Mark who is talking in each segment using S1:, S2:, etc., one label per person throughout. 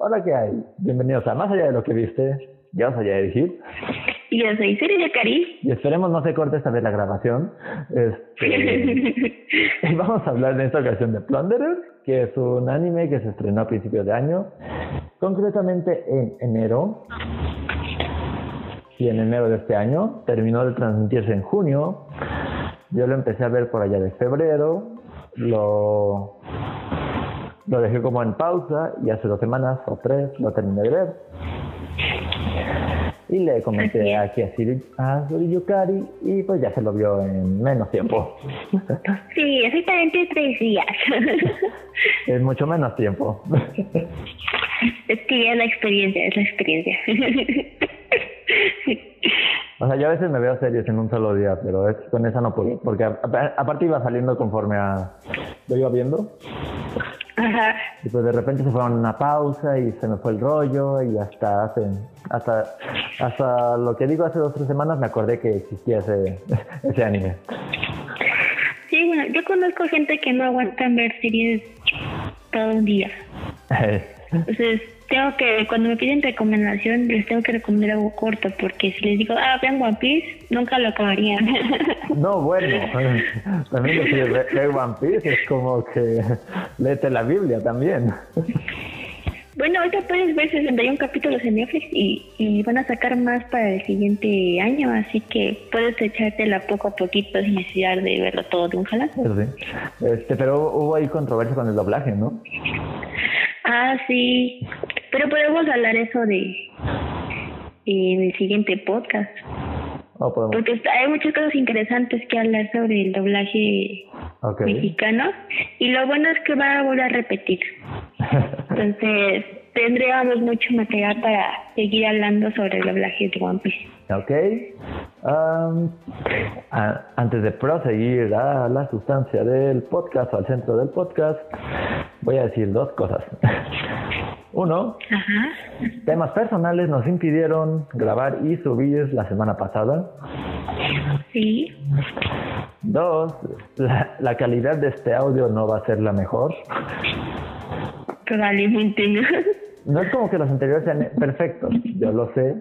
S1: hola, ¿qué hay? Bienvenidos a Más allá de lo que viste. Yo soy Edith
S2: Y yo soy Siri Cari.
S1: Y esperemos no se corte esta vez la grabación. Este, y vamos a hablar en esta ocasión de Plunderer, que es un anime que se estrenó a principios de año, concretamente en enero. Y en enero de este año terminó de transmitirse en junio. Yo lo empecé a ver por allá de febrero. Lo lo dejé como en pausa y hace dos semanas o tres lo terminé de ver. Y le comenté aquí a Siri, a Yukari y pues ya se lo vio en menos tiempo.
S2: Sí, exactamente tres días.
S1: Es mucho menos tiempo.
S2: Es que es la experiencia, es la experiencia.
S1: O sea, yo a veces me veo series en un solo día, pero es, con esa no puedo, porque aparte iba saliendo conforme a lo iba viendo. Y pues de repente se fue a una pausa y se me fue el rollo y hasta hace, hasta, hasta lo que digo hace dos o tres semanas me acordé que existía ese, ese anime.
S2: Sí, bueno, yo conozco gente que no aguanta ver series todo un día. Entonces, tengo que, cuando me piden recomendación, les tengo que recomendar algo corto, porque si les digo, ah, vean One Piece, nunca lo acabarían.
S1: No, bueno, también que ver One Piece es como que léete la Biblia también.
S2: Bueno, ahorita puedes ver 61 capítulos en Netflix y, y, van a sacar más para el siguiente año, así que puedes echártela poco a poquito sin necesidad de verlo todo de un jalón.
S1: Este, pero hubo ahí controversia con el doblaje, ¿no?
S2: Ah, sí. Pero podemos hablar eso de en el siguiente podcast.
S1: Oh,
S2: Porque hay muchas cosas interesantes que hablar sobre el doblaje mexicano y lo bueno es que va a volver a repetir. Entonces tendríamos mucho material para seguir hablando sobre el doblaje de One Piece.
S1: Ok. antes de proseguir a la sustancia del podcast o al centro del podcast, voy a decir dos cosas. Uno, temas personales nos impidieron grabar y subir la semana pasada.
S2: Sí.
S1: Dos, la, calidad de este audio no va a ser la mejor.
S2: Probablemente no.
S1: No es como que los anteriores sean perfectos, yo lo sé.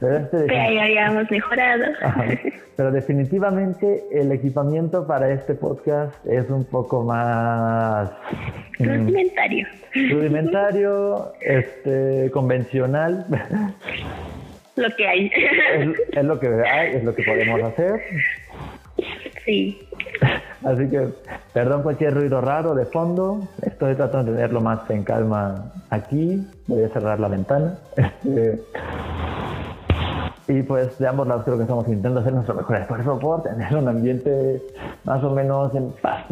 S2: Pero, este ya habíamos mejorado.
S1: pero definitivamente el equipamiento para este podcast es un poco más
S2: mm, rudimentario.
S1: rudimentario, este, convencional.
S2: Lo que hay.
S1: Es, es lo que hay, es lo que podemos hacer.
S2: Sí.
S1: Así que, perdón cualquier ruido raro de fondo. Estoy tratando de tenerlo más en calma aquí. Voy a cerrar la ventana. Este, y pues de ambos lados creo que estamos intentando hacer nuestro mejor esfuerzo por tener un ambiente más o menos en paz.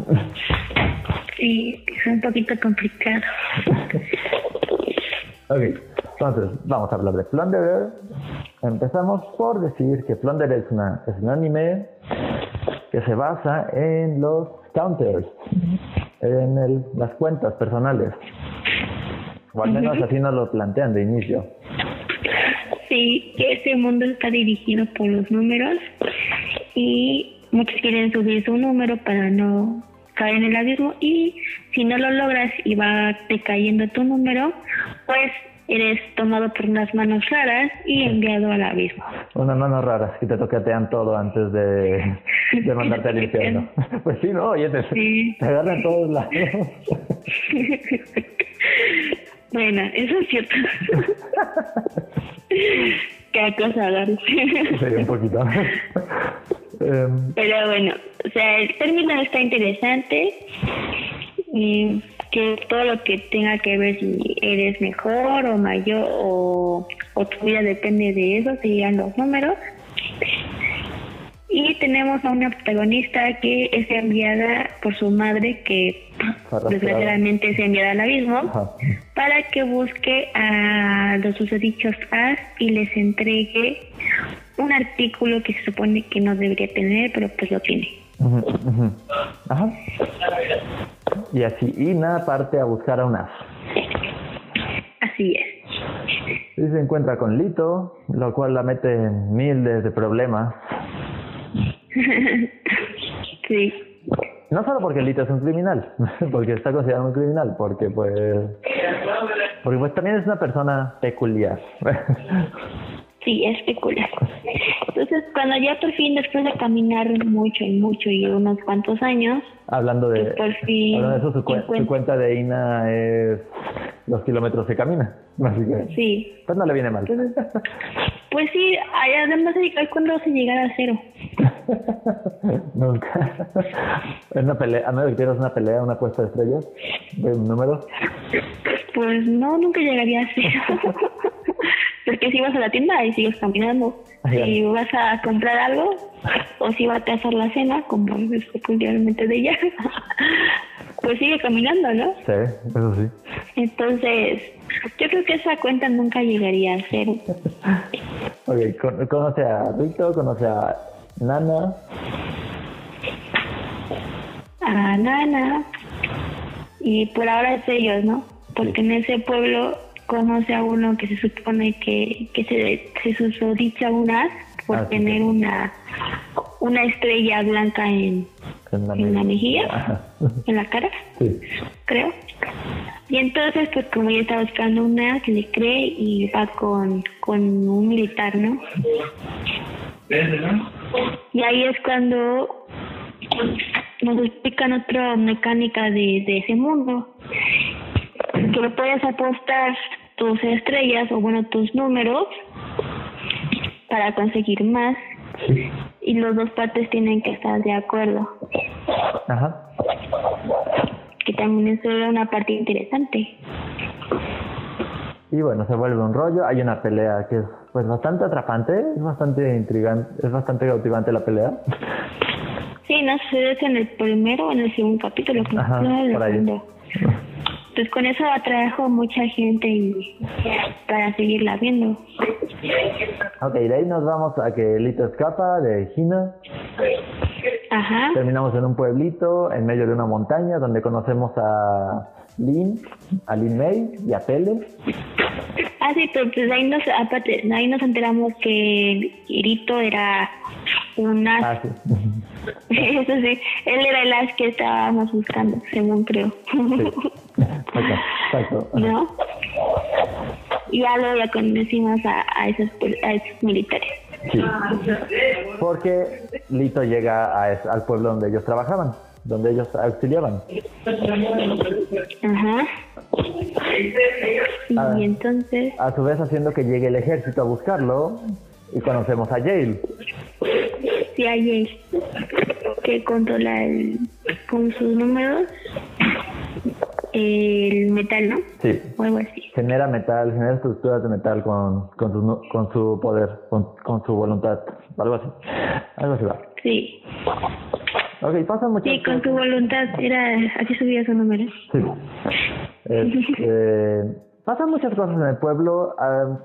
S2: Sí, es un poquito complicado.
S1: ok, entonces vamos a hablar de Plunderer. Empezamos por decir que Plunderer es, una, es un anime que se basa en los counters, en el, las cuentas personales. O al menos así nos lo plantean de inicio.
S2: Sí, ese mundo está dirigido por los números y muchos quieren subir su número para no caer en el abismo y si no lo logras y va decayendo tu número, pues eres tomado por unas manos raras y enviado al abismo.
S1: Unas manos raras que te toquetean todo antes de, de mandarte al infierno. Pues sí, ¿no? Oye, te, te agarran todos lados.
S2: bueno, eso es cierto. Qué cosa.
S1: Sí, un poquito.
S2: Em, Pero bueno, o sea, el término está interesante. Y que todo lo que tenga que ver si eres mejor o mayor o, tu vida depende de eso, serían los números. Y tenemos a una protagonista que es enviada por su madre, que desgraciadamente es enviada al abismo, para que busque a los susodichos As y les entregue un artículo que se supone que no debería tener, pero pues lo tiene.
S1: Ajá. Y así, y nada parte a buscar a un as.
S2: Así es.
S1: Y se encuentra con Lito, lo cual la mete en miles de problemas.
S2: sí.
S1: No solo porque Lito es un criminal, porque está considerado un criminal, porque pues Porque pues también es una persona peculiar.
S2: Sí, es peculiar. Entonces, cuando ya por fin, después de caminar mucho y mucho y unos cuantos años,
S1: hablando de,
S2: por fin
S1: hablando de eso, su, cu- su cuenta de INA es los kilómetros que camina. Así que,
S2: sí,
S1: pues no le viene mal.
S2: pues sí, además de que cuando vas a llegar a cero.
S1: Nunca. Es una pelea, a menos que tienes una pelea, una apuesta de estrellas, de un número.
S2: Pues no, nunca llegaría a cero. Porque si vas a la tienda y sigues caminando. Si vas a comprar algo o si vas a hacer la cena, como es peculiarmente de ella, pues sigue caminando, ¿no?
S1: Sí, eso sí.
S2: Entonces, yo creo que esa cuenta nunca llegaría a cero.
S1: Ok, con- conoce a Rito, conoce a Nana.
S2: A Nana. Y por ahora es ellos, ¿no? Porque en ese pueblo conoce a uno que se supone que, que se, se susodicha un as por
S1: Ah,
S2: tener
S1: sí.
S2: una, una estrella blanca en,
S1: En la,
S2: en la mejilla,
S1: Ajá.
S2: en la cara,
S1: Sí.
S2: creo. Y entonces, pues como ella está buscando una que le cree y va con, con un militar, ¿no? Y ahí es cuando nos explican otra mecánica de, de ese mundo. Que puedes apostar tus estrellas o bueno, tus números para conseguir más
S1: Sí.
S2: y los dos partes tienen que estar de acuerdo.
S1: Ajá.
S2: Que también es una parte interesante.
S1: Y bueno, se vuelve un rollo. Hay una pelea que es pues bastante atrapante, es bastante intrigante, es bastante cautivante la pelea.
S2: Sí, no sé, es en el primero o en el segundo capítulo.
S1: Ajá,
S2: el
S1: por ahí.
S2: Pues con eso atrajo mucha gente y para seguirla viendo.
S1: Ok, de ahí nos vamos a que Lito escapa de Hina.
S2: Ajá.
S1: Terminamos en un pueblito en medio de una montaña donde conocemos a Lin, a Lin May y a Pele.
S2: Ah, sí, pero pues ahí nos, aparte, ahí nos enteramos que Irito era un as.
S1: Ah, sí.
S2: Eso sí, él era el as que estábamos buscando, según creo.
S1: Sí. Exacto, exacto.
S2: ¿No? Y ya luego ya conocimos a, a, esos, a esos militares.
S1: Sí. Porque Lito llega a al pueblo donde ellos trabajaban, donde ellos auxiliaban.
S2: Ajá. Y
S1: Ah.
S2: entonces,
S1: A su vez haciendo que llegue el ejército a buscarlo y conocemos a Jail.
S2: si hay él que controla el, con sus números el metal, ¿no?
S1: Sí.
S2: O algo así.
S1: Genera metal, genera estructuras de metal con, con, su, con su poder, con, con su voluntad. Algo así. Algo así va.
S2: Sí.
S1: Ok, pasan muchas
S2: Sí, con su voluntad era así subía su número.
S1: Sí. Este, pasan muchas cosas en el pueblo. ah,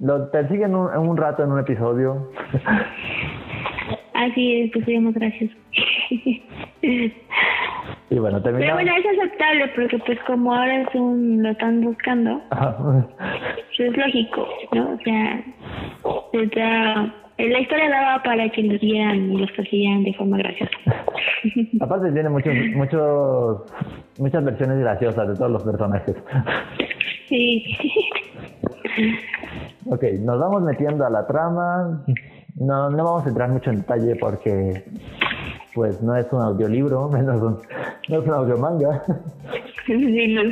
S1: lo persiguen un, en un rato en un episodio.
S2: Así es, pues más gracioso.
S1: y bueno,
S2: Pero
S1: terminamos.
S2: bueno, es aceptable porque pues como ahora es un, lo están buscando, pues es lógico, ¿no? O sea, está- la historia daba para que los vieran y los persiguieran de forma graciosa.
S1: Aparte tiene muchos, muchos, muchas versiones graciosas de todos los personajes.
S2: Sí.
S1: Ok, nos vamos metiendo a la trama. No, no vamos a entrar mucho en detalle porque pues no es un audiolibro, menos un, no es un audiomanga.
S2: Sí, no.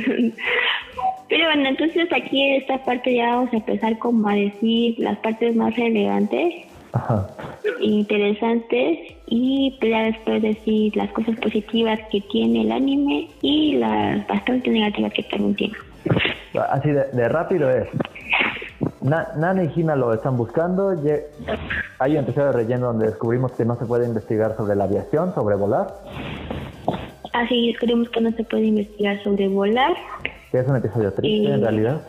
S2: Pero bueno, entonces aquí en esta parte ya vamos a empezar como a decir las partes más relevantes,
S1: Ajá.
S2: interesantes y ya después decir las cosas positivas que tiene el anime y las bastante negativas que también tiene.
S1: Así de, de rápido es. Na- Nana y Hina lo están buscando. Hay un episodio de relleno donde descubrimos que no se puede investigar sobre la aviación, sobre volar,
S2: Así descubrimos que no se puede investigar sobre volar.
S1: que es un episodio triste
S2: Y-
S1: en realidad.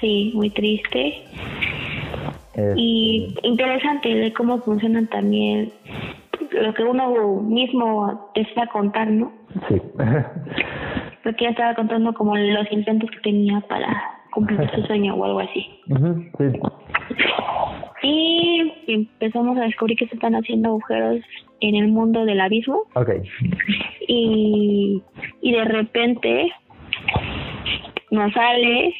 S2: Sí, muy triste.
S1: Este,
S2: Y interesante de cómo funcionan también lo que uno mismo desea contar, ¿no?
S1: sí.
S2: Porque ya estaba contando como los intentos que tenía para cumplir su sueño o algo así.
S1: Sí.
S2: Y empezamos a descubrir que se están haciendo agujeros en el mundo del abismo
S1: Ok.
S2: y, y de repente nos sale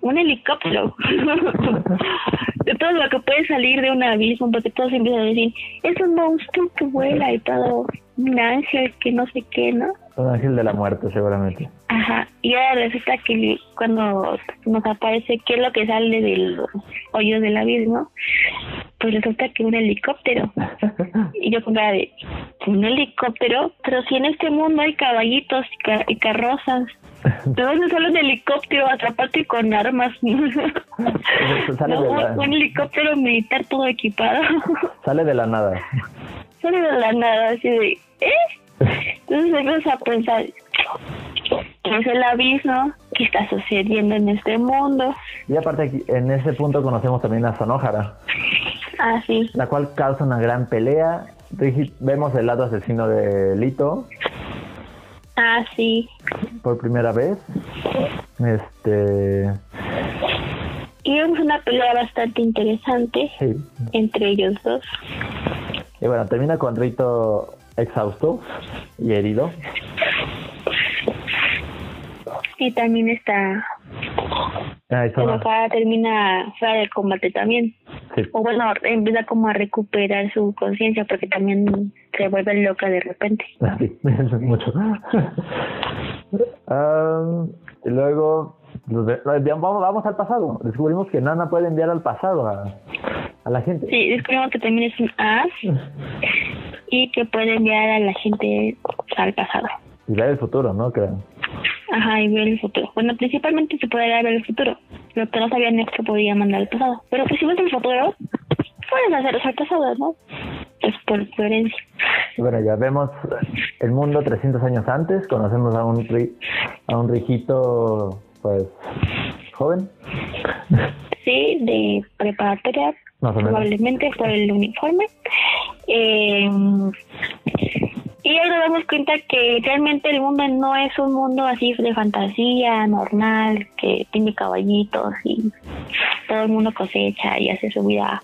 S2: un helicóptero. de todo lo que puede salir de un abismo, porque todos empiezan a decir, es un monstruo que vuela y todo, un ángel que no sé qué, ¿no?
S1: Un ángel de la muerte, seguramente.
S2: Ajá, y ahora resulta que cuando nos aparece qué es lo que sale del hoyo del abismo, pues resulta que un helicóptero. y yo pensaba de, ¿un helicóptero? Pero si en este mundo hay caballitos y, carrozas. ¿De dónde sale un helicóptero atraparte con armas? sale de la... Un helicóptero militar todo equipado.
S1: sale de la nada.
S2: Sale de la nada, así de, ¿eh? Entonces empiezas a pensar, ¿qué es el abismo? ¿Qué está sucediendo en este mundo?
S1: Y aparte, aquí, en ese punto conocemos también a Sonójara.
S2: Ah, sí.
S1: La cual causa una gran pelea. Vemos el lado asesino de Lito.
S2: Ah, sí.
S1: Por primera vez. Este.
S2: Y vemos una pelea bastante interesante entre ellos dos.
S1: Y bueno, termina con Rito exhausto y herido.
S2: Y también está.
S1: Ah,
S2: acá termina fuera del combate también. O bueno, empieza como a recuperar su conciencia porque también se vuelve loca de repente.
S1: Sí, mucho. y luego vamos, vamos al pasado. Descubrimos que Nana puede enviar al pasado a, a la gente.
S2: Sí, descubrimos que también es un as y que puede enviar a la gente al pasado.
S1: Y ver el futuro, ¿no? Creo.
S2: Ajá, y ver el futuro. Bueno, principalmente se puede ver el futuro. Lo que no sabían es que podía mandar al pasado. Pero pues si ves el futuro, puedes hacer al pasado, ¿no? Es por coherencia.
S1: Bueno, ya vemos el mundo 300 años antes. Conocemos a un, a un rijito, pues, joven.
S2: Sí, de preparatoria, probablemente por el uniforme. Eh, y ahora nos damos cuenta que realmente el mundo no es un mundo así de fantasía, normal, que tiene caballitos y todo el mundo cosecha y hace su vida.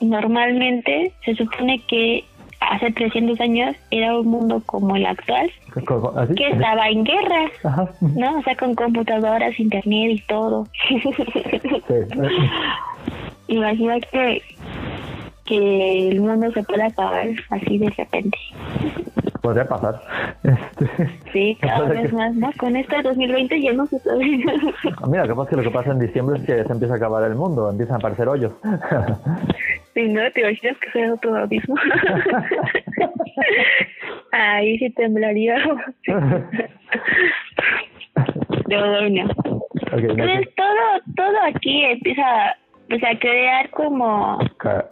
S2: Normalmente se supone que hace 300 años era un mundo como el actual, que estaba en guerra, ¿no? O sea, con computadoras, internet y todo. Imagina que que el mundo se pueda acabar así de repente.
S1: Podría pasar. Este,
S2: sí, cada vez más, ¿no? Con este 2020 ya no se sabe.
S1: Ah, mira, capaz que lo que pasa en diciembre es que se empieza a acabar el mundo, empiezan a aparecer hoyos.
S2: Sí, ¿no? ¿Te imaginas que sea otro abismo? Ahí sí temblaría. no, no. Entonces, todo, todo aquí empieza o sea, crear como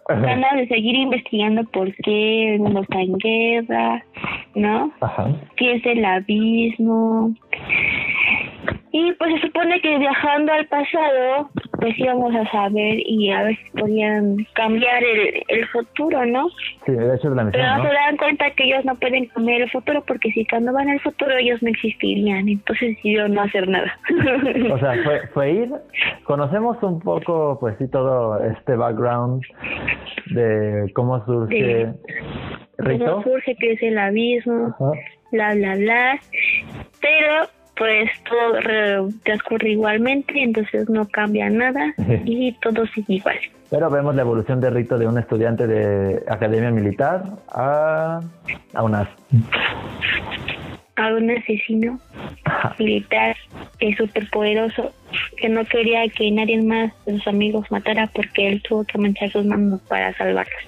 S2: ganas de seguir investigando por qué el mundo está en guerra, ¿no? Ajá. ¿Qué es el abismo? Y pues se supone que viajando al pasado, pues íbamos a saber y a ver si podían cambiar el, el futuro, ¿no?
S1: Sí, de hecho es la misión,
S2: Pero se dan cuenta que ellos no pueden cambiar el futuro porque si cuando van al futuro ellos no existirían, entonces decidieron no hacer nada.
S1: o sea, fue, fue ir, conocemos un poco, pues sí, todo este background de cómo surge...
S2: Cómo surge, que es el abismo, bla, bla, bla. Pero pues todo transcurre igualmente, entonces no cambia nada y todo sigue igual.
S1: Pero vemos la evolución de Rito de un estudiante de academia militar a, a un
S2: A un asesino militar que es súper poderoso, que no quería que nadie más de sus amigos matara porque él tuvo que manchar sus manos para salvarlos.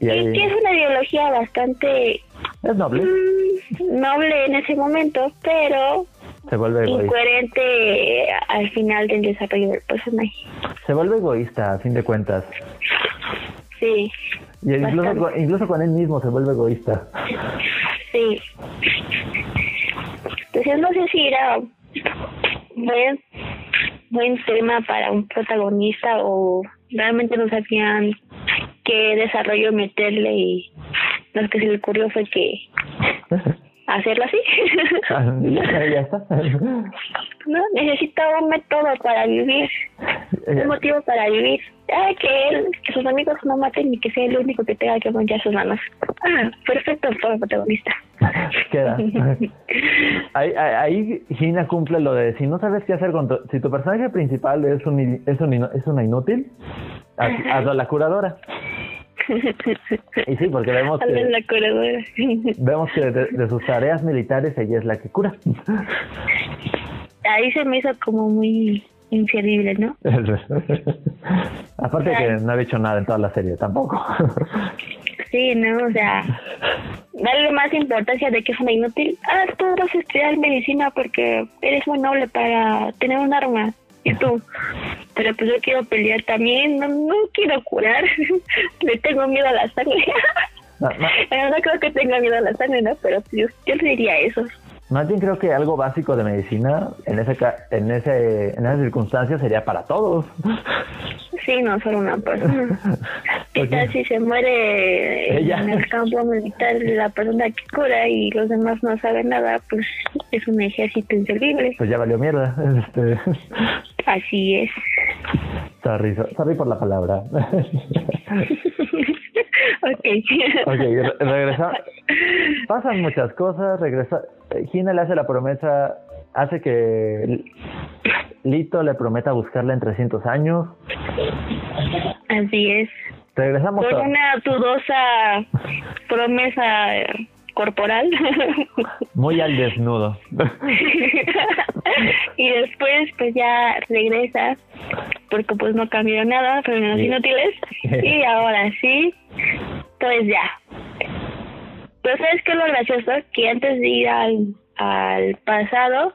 S2: Y, que es una ideología bastante
S1: es noble.
S2: Mm, noble en ese momento, pero
S1: se vuelve
S2: incoherente al final del desarrollo del personaje.
S1: Se vuelve egoísta, a fin de cuentas.
S2: Sí.
S1: Y incluso, incluso con él mismo se vuelve egoísta.
S2: Sí. Entonces no sé si era buen, buen tema para un protagonista o realmente no sabían qué desarrollo meterle y lo que se le ocurrió fue que hacerlo así.
S1: Ah, ya, está.
S2: ¿no? Necesita un método para vivir, un motivo para vivir. Ah, que él, que sus amigos no maten y que sea el único que tenga que manchar sus manos. Ah, perfecto para el protagonista.
S1: Queda. ahí, ahí Gina cumple lo de si no sabes qué hacer con tu, si tu personaje principal es un es, un, es una inútil, hazlo a la curadora. Y sí, porque vemos que,
S2: la curadora.
S1: vemos que de, sus tareas militares ella es la que cura.
S2: Ahí se me hizo como muy inservible, ¿no?
S1: Aparte que no había hecho nada en toda la serie, tampoco.
S2: sí, no, o sea, darle más importancia de que es una inútil. Ah, tú vas a estudiar medicina porque eres muy noble para tener un arma. Y tú, pero pues yo quiero pelear también, no, no quiero curar, le tengo miedo a la sangre. No, no. creo que tenga miedo a la sangre, ¿no? Pero yo, yo diría eso.
S1: Más bien creo que algo básico de medicina en ese en ese en esas circunstancias sería para todos.
S2: Sí, no solo una persona. ¿Qué tal si se muere en el campo militar la persona que cura y los demás no saben nada? Pues es un ejército inservible.
S1: Pues ya valió mierda. Este...
S2: Así es.
S1: Sorry, sorry por la palabra.
S2: ok.
S1: ok, regresa. Pasan muchas cosas, regresa. Gina le hace la promesa, hace que Lito le prometa buscarla en 300 años.
S2: Así es.
S1: Regresamos
S2: Con una dudosa promesa corporal.
S1: Muy al desnudo.
S2: y después pues ya regresa porque pues no cambió nada, pero menos inútiles. y ahora sí, pues ya. Pero ¿sabes qué es lo gracioso? Que antes de ir al, al pasado,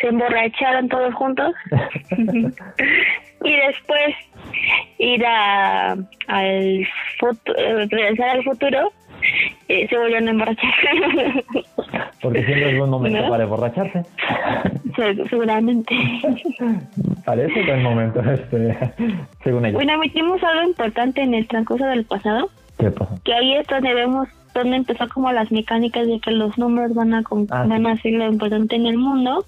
S2: se emborracharon todos juntos. y después ir a, al futuro, regresar al futuro eh, se volvieron a emborrachar.
S1: Porque siempre es buen momento para emborracharse.
S2: seguramente.
S1: Parece buen momento, este, según ellos.
S2: Bueno, metimos algo importante en el transcurso del pasado. Que ahí es donde vemos donde empezó como las mecánicas de que los números van a, ah, van a ser lo importante en el mundo,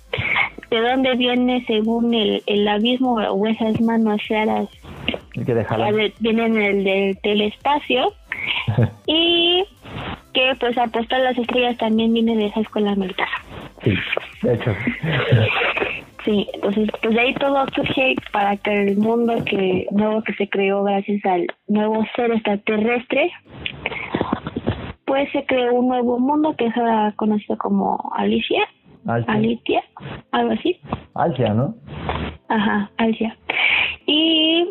S2: de dónde viene según el, el abismo o esas manos raras
S1: que
S2: vienen del, del espacio y que pues apostar las estrellas también viene de esa escuela militar.
S1: Sí, de hecho.
S2: Sí, entonces pues de ahí todo surge para que el mundo que nuevo que se creó gracias al nuevo ser extraterrestre, pues se creó un nuevo mundo que es ahora conocido como Alicia. Alicia, algo así.
S1: Alicia, ¿no?
S2: Ajá, Alicia. Y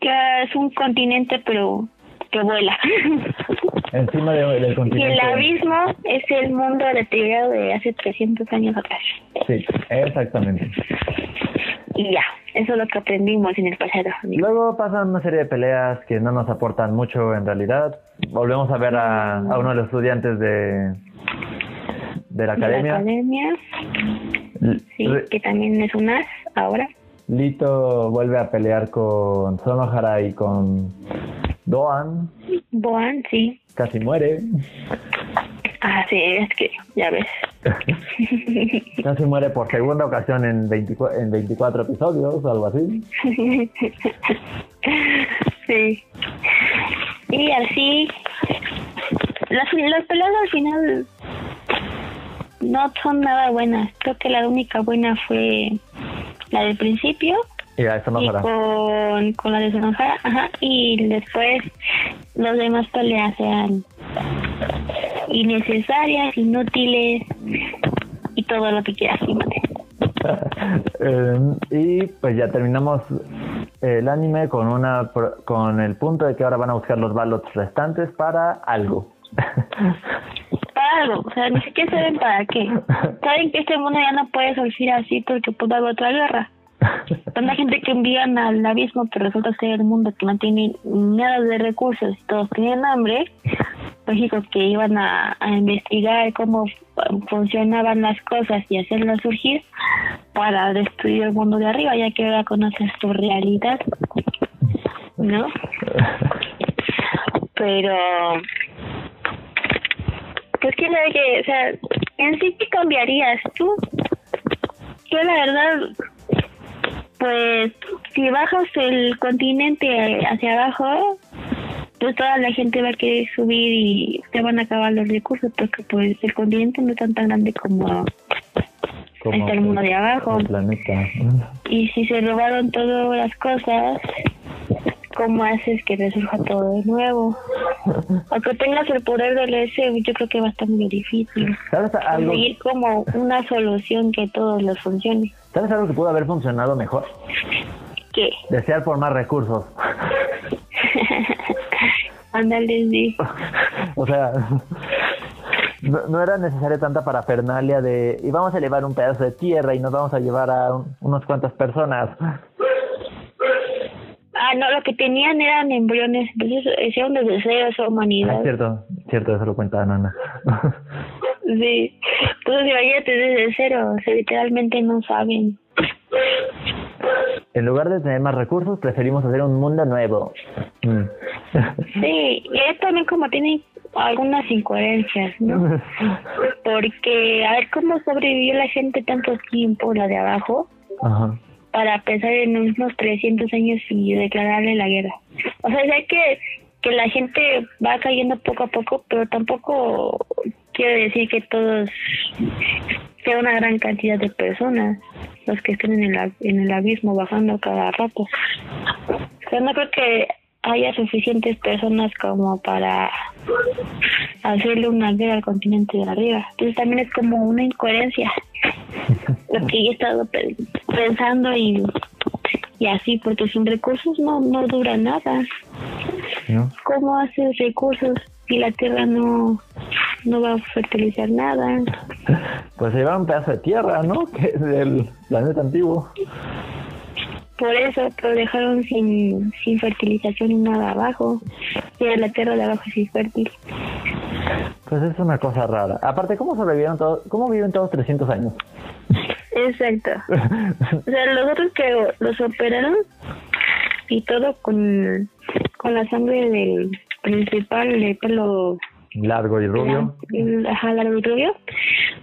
S2: que es un continente pero que vuela.
S1: Encima del continente.
S2: Y el abismo es el mundo deteriorado de hace 300 años atrás.
S1: Sí, exactamente.
S2: Y ya, eso es lo que aprendimos en el pasado.
S1: Luego pasan una serie de peleas que no nos aportan mucho en realidad. Volvemos a ver a, a uno de los estudiantes de, de la academia.
S2: la academia. Sí, que también es un as ahora.
S1: Lito vuelve a pelear con Sonohara y con Doan.
S2: Doan, sí.
S1: Casi muere.
S2: Ah, sí, es que ya ves.
S1: Casi muere por segunda ocasión en, 24, en 24 episodios algo así.
S2: sí. Y así, las, las peleas al final no son nada buenas. Creo que la única buena fue la del principio.
S1: Y, con,
S2: con la de Sonojara, ajá, y después los demás peleas sean innecesarias, inútiles y todo lo que quieras.
S1: eh, y pues ya terminamos el anime con una con el punto de que ahora van a buscar los ballots restantes para algo.
S2: para algo, o sea, ni siquiera saben para qué. Saben que este mundo ya no puede surgir así porque puede haber otra guerra. Tanta gente que envían al abismo que resulta ser el mundo que no tiene nada de recursos y todos tienen hambre, lógico que iban a, investigar cómo funcionaban las cosas y hacerlas surgir para destruir el mundo de arriba, ya que ahora conoces su realidad, ¿no? Pero pues quién sabe que, o sea, en sí qué cambiarías tú yo la verdad, pues si bajas el continente hacia abajo, pues toda la gente va a querer subir y se van a acabar los recursos porque pues el continente no es tan tan grande como,
S1: Como
S2: el mundo
S1: que
S2: de abajo.
S1: El planeta.
S2: Y si se robaron todas las cosas, ¿cómo haces que resurja todo de nuevo? Aunque tengas el poder del ese, yo creo que va a estar muy difícil.
S1: ¿Sabes algo,
S2: Conseguir como una solución que todos les funcione.
S1: ¿Sabes algo que pudo haber funcionado mejor?
S2: ¿Qué?
S1: Desear por más recursos.
S2: Ándale, sí.
S1: o sea, no, no era necesaria tanta parafernalia de y vamos a elevar un pedazo de tierra y nos vamos a llevar a un- unas cuantas personas.
S2: Ah, no, lo que tenían eran embriones, entonces hicieron desde cero esa
S1: Ah,
S2: humanidad.
S1: cierto, cierto, eso lo cuenta Nana.
S2: Sí. Entonces imagínate desde cero, o sea, literalmente no saben.
S1: en lugar de tener más recursos, preferimos hacer un mundo nuevo. Mm.
S2: Sí, y es también como tiene algunas incoherencias, ¿no? Porque a ver cómo sobrevivió la gente tanto tiempo, la de abajo,
S1: Ajá.
S2: para pensar en unos 300 años y declararle la guerra. O sea, sé que, que la gente va cayendo poco a poco, pero tampoco quiere decir que todos sea una gran cantidad de personas los que estén en el, en el abismo bajando cada rato. O sea, no creo que haya suficientes personas como para hacerle una guerra al continente de arriba. Entonces también es como una incoherencia lo que yo he estado pe- pensando y, y así, porque sin recursos no, no dura nada.
S1: ¿No?
S2: ¿Cómo haces recursos si la tierra no, no va a fertilizar nada?
S1: Pues se llevaron un pedazo de tierra, ¿no? Que es del planeta antiguo.
S2: Por eso, pero dejaron sin, sin fertilización y nada abajo. Y la tierra de abajo es infértil.
S1: Pues es una cosa rara. Aparte, ¿cómo sobrevivieron todos? ¿Cómo viven todos 300 años?
S2: Exacto. O sea, los otros que los operaron y todo con, con la sangre del principal de pelo
S1: Largo y rubio.
S2: ajá, largo y rubio,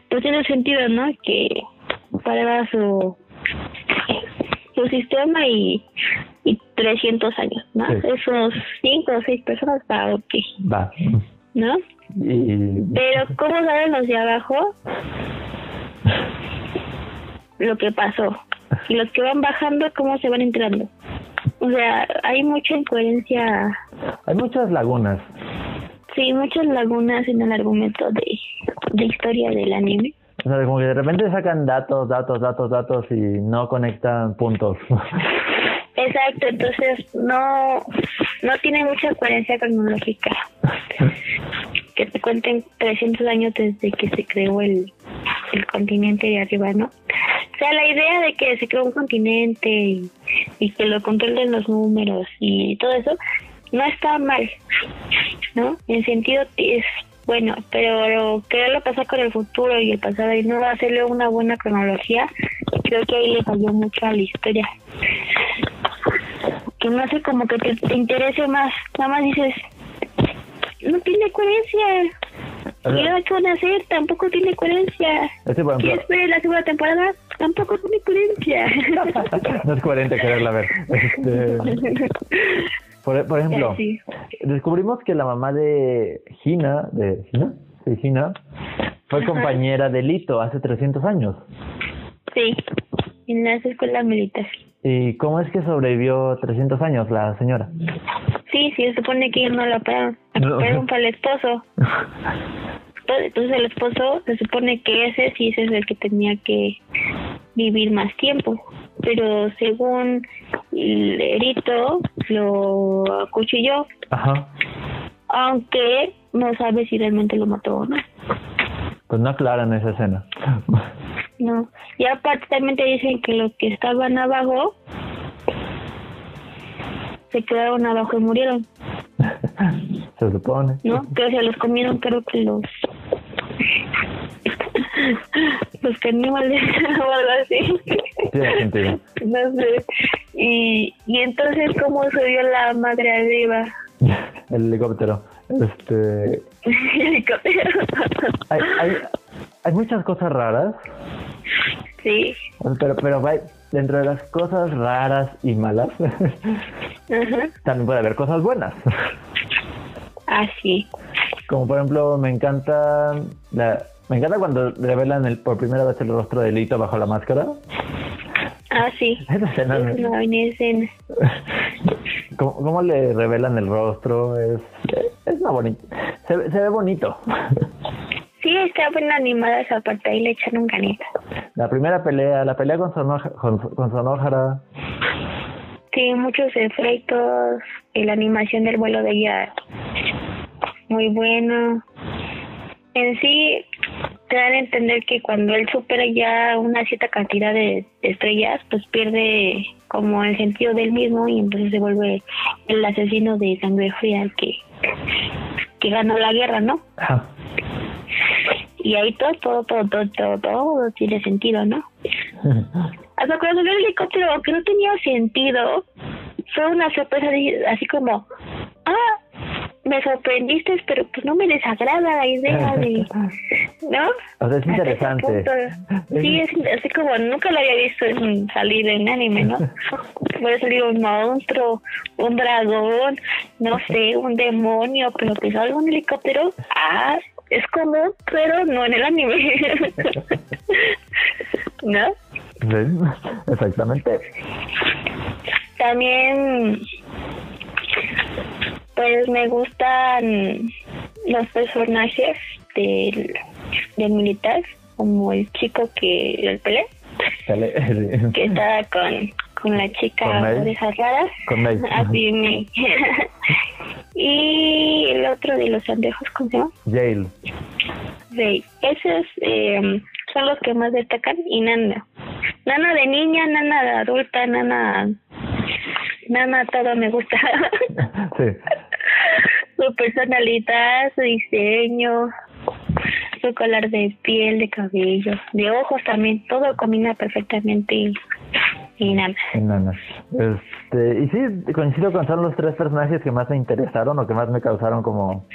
S2: pues tiene sentido, ¿no? Que para su, su sistema y, y 300 años, ¿no?
S1: Sí.
S2: Esos 5 o 6 personas está ok,
S1: Va.
S2: ¿no?
S1: Y
S2: Pero, ¿cómo saben los de abajo lo que pasó? Y los que van bajando, ¿cómo se van entrando? O sea, hay mucha incoherencia,
S1: hay muchas lagunas.
S2: Sí, muchas lagunas en el argumento de, de historia del anime.
S1: O sea, como que de repente sacan datos, datos, datos, datos y no conectan puntos.
S2: Exacto, entonces no, no tiene mucha coherencia cronológica. Que te cuenten 300 años desde que se creó el, el continente de arriba, ¿no? O sea, la idea de que se creó un continente y, y que lo controlen los números y todo eso, no está mal, ¿no? En sentido es bueno, pero quererlo pasar con el futuro y el pasado y no hacerle una buena cronología, creo que ahí le falló mucho a la historia que no hace como que te, te interese más. Nada más dices, no tiene coherencia.
S1: O sea-
S2: ¿Y ahora qué van a hacer? Tampoco tiene coherencia.
S1: Este, por ejemplo,
S2: ¿Quieres ver la segunda temporada? Tampoco tiene coherencia.
S1: no es coherente quererla ver. Este, por, por ejemplo,
S2: Sí.
S1: descubrimos que la mamá de Gina, de Gina, sí, Gina, fue
S2: Ajá.
S1: compañera de Lito hace 300 años.
S2: sí, en la escuela militar.
S1: ¿Y cómo es que sobrevivió 300 años la señora?
S2: Sí, sí, se supone que ellos no la operaron. La
S1: No.
S2: fue el esposo. Entonces el esposo se supone que ese sí ese es el que tenía que vivir más tiempo. Pero según el Erito lo acuchilló,
S1: Ajá.
S2: aunque no sabe si realmente lo mató o no.
S1: Pues no aclaran esa escena.
S2: No. Y aparte también te dicen que los que estaban abajo se quedaron abajo y murieron,
S1: Se supone.
S2: ¿no? Que se los comieron creo que los los caníbales o algo así.
S1: Tiene sentido.
S2: no sé. Y, y entonces, ¿cómo subió la madre arriba?
S1: El helicóptero. Este,
S2: Helicóptero.
S1: hay, hay, hay muchas cosas raras.
S2: Sí.
S1: Pero, pero dentro de las cosas raras y malas, también puede haber cosas buenas.
S2: Ah, sí.
S1: Como por ejemplo, me encanta la, me encanta cuando revelan el, por primera vez el rostro de Lito bajo la máscara.
S2: Ah, sí.
S1: Esa escena.
S2: Es una buena escena.
S1: ¿Cómo, ¿Cómo, le revelan el rostro? Es, es una bonita. Se, se ve bonito.
S2: Sí, está buena animada esa parte, y le echan un canito.
S1: La primera pelea, la pelea con, Sonójara, con, con
S2: Sí, muchos efectos, y la animación del vuelo de ella muy bueno. En sí, te dan a entender que cuando él supera ya una cierta cantidad de estrellas, pues pierde como el sentido del mismo y entonces se vuelve el asesino de sangre fría que, que ganó la guerra, ¿no? Y ahí todo, todo, todo, todo, todo, todo tiene sentido, ¿no? Hasta cuando el helicóptero que no tenía sentido, fue una sorpresa así como, ah, me sorprendiste, pero pues no me desagrada la idea de, ¿no?
S1: O sea, es interesante.
S2: Sí, es así como nunca lo había visto en salir en anime, ¿no? Puede salir un monstruo, un dragón, no sé, un demonio, pero que salga un helicóptero, ah, es común, pero no en el anime. ¿No?
S1: Sí, exactamente.
S2: También, pues me gustan los personajes del, del militar, como el chico que el pelé, que está con, con la chica de esas raras.
S1: Con
S2: Así me. y el otro de los andejos, ¿cómo se llama?
S1: Yale.
S2: Sí, esos eh, son los que más destacan y Nana. Nana de niña, Nana de adulta, Nana... Nana, todo me gusta.
S1: sí.
S2: Su personalidad, su diseño, su color de piel, de cabello, de ojos también, todo combina perfectamente y nada.
S1: nada. Este, y sí, coincido con son los tres personajes que más me interesaron o que más me causaron como...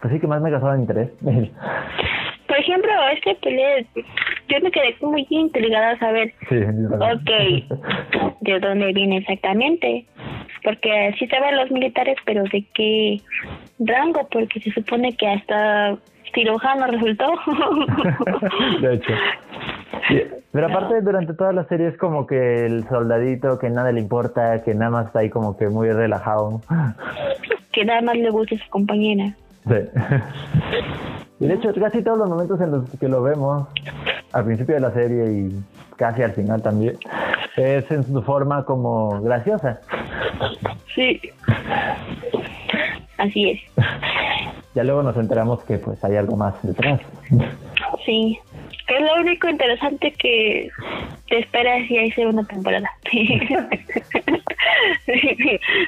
S1: Pues sí, que más me causaron interés.
S2: Por ejemplo, este pelea, yo me quedé muy intrigada a saber,
S1: sí,
S2: ok, de dónde viene exactamente. Porque sí se ven los militares, pero de qué rango, porque se supone que hasta cirujano resultó.
S1: de hecho. Pero aparte, durante toda la serie es como que el soldadito que nada le importa, que nada más está ahí como que muy relajado.
S2: Que nada más le gusta su compañera.
S1: Sí. Y de hecho, casi todos los momentos en los que lo vemos, al principio de la serie y casi al final también, es en su forma como graciosa.
S2: Sí. Así es.
S1: Ya luego nos enteramos que pues hay algo más detrás.
S2: Sí. Es lo único interesante que te esperas si hay segunda temporada.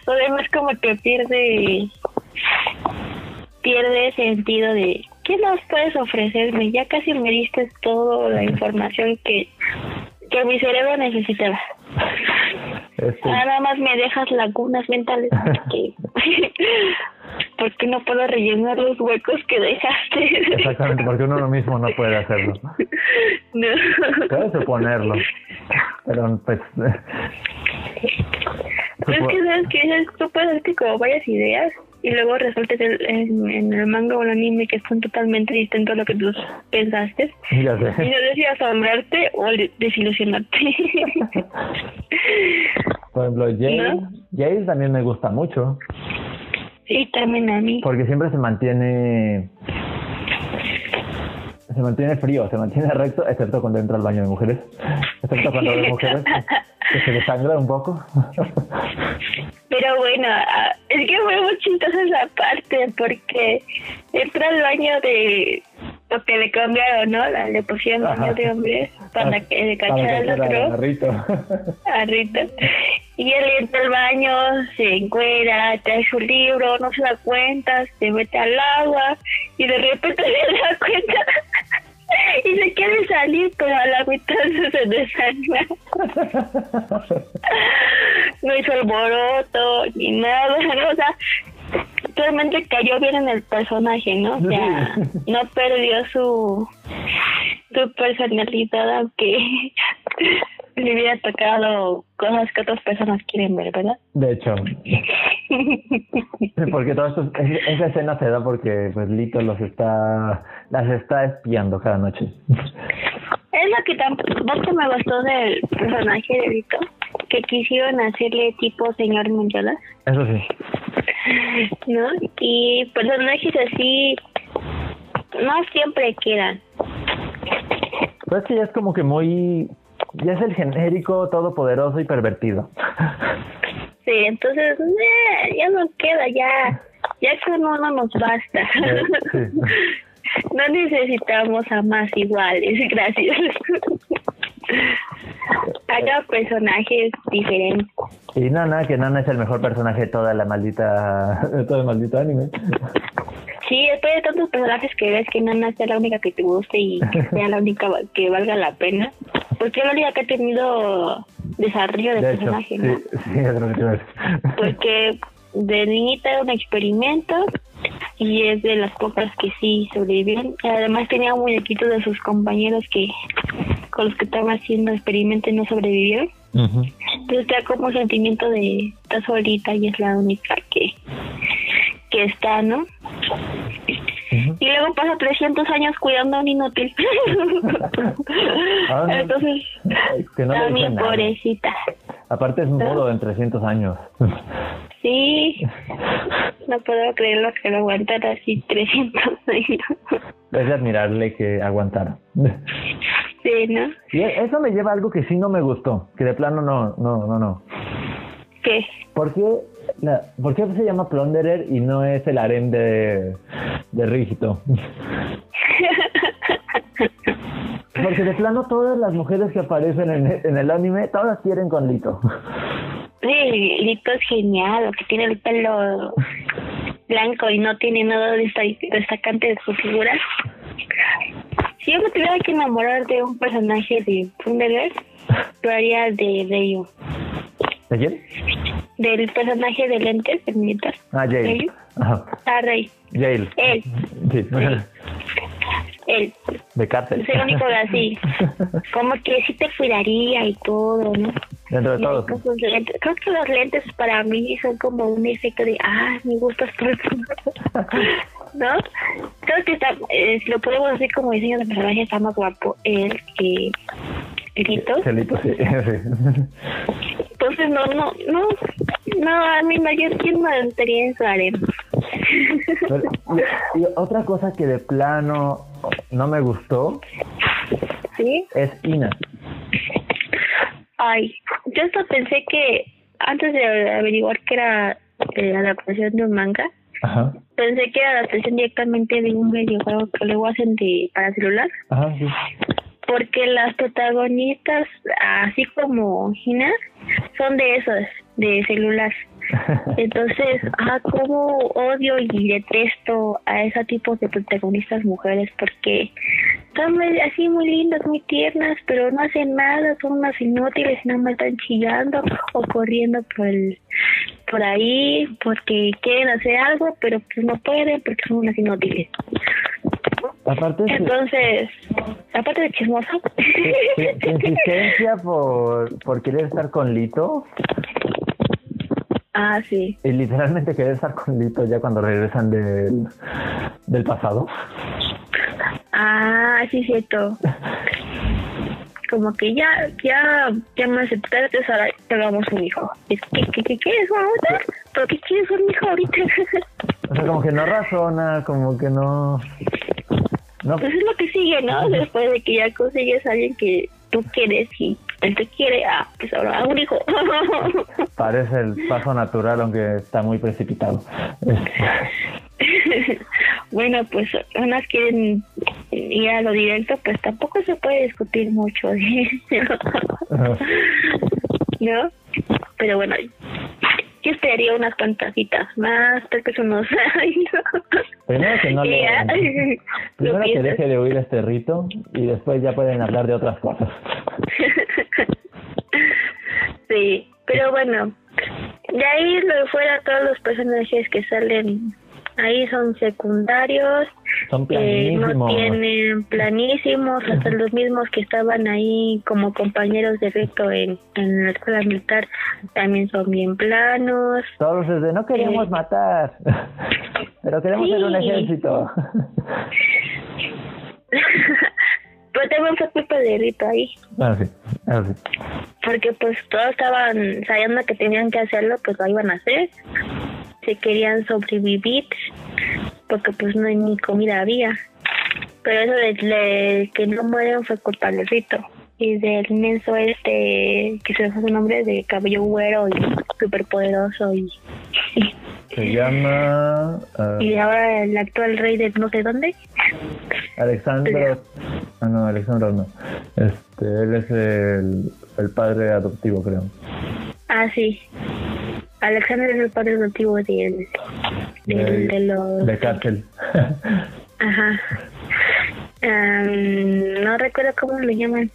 S2: lo demás como que pierde pierde sentido de ¿qué nos puedes ofrecerme? Ya casi me diste toda la información que, que mi cerebro necesitaba. Este Nada más me dejas lagunas mentales porque, porque no puedo rellenar los huecos que dejaste.
S1: Exactamente, porque uno mismo no puede hacerlo.
S2: No.
S1: Puedes suponerlo, pero pues...
S2: es que sabes que tú puedes hacer como varias ideas y luego resulta que en, en, el manga o el anime que son totalmente distintos a lo que tú pensaste.
S1: Ya sé.
S2: Y no sé si asombrarte o desilusionarte.
S1: Por ejemplo, Jay, Jay también me gusta mucho.
S2: Sí, también a mí.
S1: Porque siempre se mantiene se mantiene frío, se mantiene recto, excepto cuando entra al baño de mujeres, excepto cuando ve mujeres que se desangra un poco.
S2: Pero bueno, ah, es que fue muy chistosa esa parte porque entra al baño de lo que le cambiaron, ¿no? Le pusieron baño de hombres para que le cachara al otro. A Rito. Y él entra al baño, se encuera, trae su libro, no se da cuenta, se mete al agua y de repente le da cuenta y se quiere salir, pero a la mitad se desangra. no hizo alboroto ni nada, o sea, realmente cayó bien en el personaje, ¿no? O sea, no perdió su tu personalidad, aunque le hubiera tocado cosas que otras personas quieren ver, ¿verdad?
S1: De hecho. porque todo esto, esa escena se da porque pues Lito los está, las está espiando cada noche.
S2: Es lo que tampoco me gustó del personaje de Lito, que quisieron hacerle tipo señor Muncholas.
S1: Eso sí.
S2: ¿No? Y personajes así no siempre quedan.
S1: Pues que ya es como que muy ya es el genérico todopoderoso y pervertido.
S2: Sí, entonces eh, ya no queda, ya, ya con uno nos basta. Eh, no necesitamos a más iguales, gracias. Haga personajes diferentes.
S1: Y Nana, que Nana es el mejor personaje de toda la maldita, de todo el maldito anime.
S2: Sí, después de tantos personajes que ves que Nana sea la única que te guste y que sea la única que valga la pena. Porque es la única que ha tenido desarrollo de, personaje, ¿no?
S1: Sí, sí, es lo que
S2: Porque de niñita era un experimento y es de las pocas que sí sobrevivieron. Además tenía muñequitos de sus compañeros que con los que estaba haciendo experimento y no sobrevivieron. Entonces te da como un sentimiento de estar solita y es la única que, que está, ¿no? Y luego pasa 300 años cuidando a un inútil. Ah, Entonces, que no también pobrecita.
S1: Aparte es modo en 300 años.
S2: Sí, no puedo creer lo que lo aguantara así 300 años.
S1: Es de admirarle que aguantara.
S2: Sí, ¿no?
S1: Y eso me lleva a algo que sí no me gustó, que de plano no, no, no, no.
S2: ¿Qué?
S1: ¿Por qué, la, ¿por qué se llama Plunderer y no es el harén de, de Rígido? Porque de plano todas las mujeres que aparecen en, en el anime, todas quieren con Lito.
S2: Sí, Lito es genial, que tiene el pelo blanco y no tiene nada destacante de su figura. Si yo me tuviera que enamorar de un personaje de Plunderer, lo haría de Reyu.
S1: ¿De quién?
S2: Del personaje de lentes, el militar.
S1: Ah.
S2: Ajá. Ah, Rey.
S1: Jail.
S2: Él.
S1: Sí.
S2: Él.
S1: De cárcel.
S2: Es el único así. Como que sí te cuidaría y todo, ¿no?
S1: Dentro de todo.
S2: Creo que los lentes para mí son como un efecto de, ah, me gustas tú. ¿No? Creo que está, eh, si lo podemos decir como diseño de personaje, está más guapo él que Lito.
S1: Lito, sí.
S2: Entonces, no, no, no, no, a mí no, yo no entraría en su arena.
S1: y, otra cosa que de plano no me gustó
S2: ¿Sí?
S1: es Ina.
S2: Ay, yo hasta pensé que antes de averiguar que era eh, adaptación de un manga, pensé que era adaptación directamente de un videojuego que luego hacen de para celular.
S1: Ajá, sí
S2: porque las protagonistas, así como Gina, son de esos, de celular. Entonces, ah, como odio y detesto a ese tipo de protagonistas mujeres porque son así muy lindas, muy tiernas, pero no hacen nada, son unas inútiles y nada más están chillando o corriendo por el, por ahí porque quieren hacer algo, pero pues no pueden porque son unas inútiles.
S1: Aparte
S2: Entonces, aparte de chismosa.
S1: insistencia por, por querer estar con Lito.
S2: Ah, sí.
S1: Y literalmente querer estar con Lito ya cuando regresan del, del pasado.
S2: Ah, sí, cierto. Como que ya, ya, ya me aceptaste, ahora te hagamos un hijo. ¿Qué, qué, qué, qué es, mamá? ¿Por qué quieres un hijo ahorita?
S1: O sea, como que no razona, como que no...
S2: No. Pues es lo que sigue, ¿no? Después de que ya consigues a alguien que tú quieres y él te quiere, ah, pues ahora un hijo.
S1: Parece el paso natural, aunque está muy precipitado.
S2: bueno, pues unas quieren ir a lo directo, pues tampoco se puede discutir mucho ¿No? Pero bueno, yo esperaría unas cuantas más, tal vez unos
S1: Primero que no le... Primero que deje de oír este rito y después ya pueden hablar de otras cosas.
S2: Sí, pero bueno, de ahí lo fuera todos los personajes que salen ahí son secundarios
S1: Son
S2: eh, no tienen planísimos, hasta los mismos que estaban ahí como compañeros de reto en, en la escuela militar también son bien planos.
S1: Todos desde no queremos
S2: Eh.
S1: matar, pero queremos ser un ejército.
S2: Pero también fue culpa de Rito ahí,
S1: Bueno, sí, eso sí.
S2: porque pues todos estaban sabiendo que tenían que hacerlo, pues lo iban a hacer. Se querían sobrevivir, porque pues no ni comida había. Pero eso de, de que no mueren fue culpa de Rito. Y del inmenso este, que se fue su nombre, de cabello güero y súper poderoso y,
S1: Se llama ah,
S2: y ahora el actual rey de no sé dónde.
S1: Alexandro. Ah, no, Alexandro no. Este, él es el, el padre adoptivo, creo.
S2: Ah, sí. Alexander es el padre adoptivo del, del, de los...
S1: de cárcel.
S2: Ajá. Am, no recuerdo cómo lo llaman.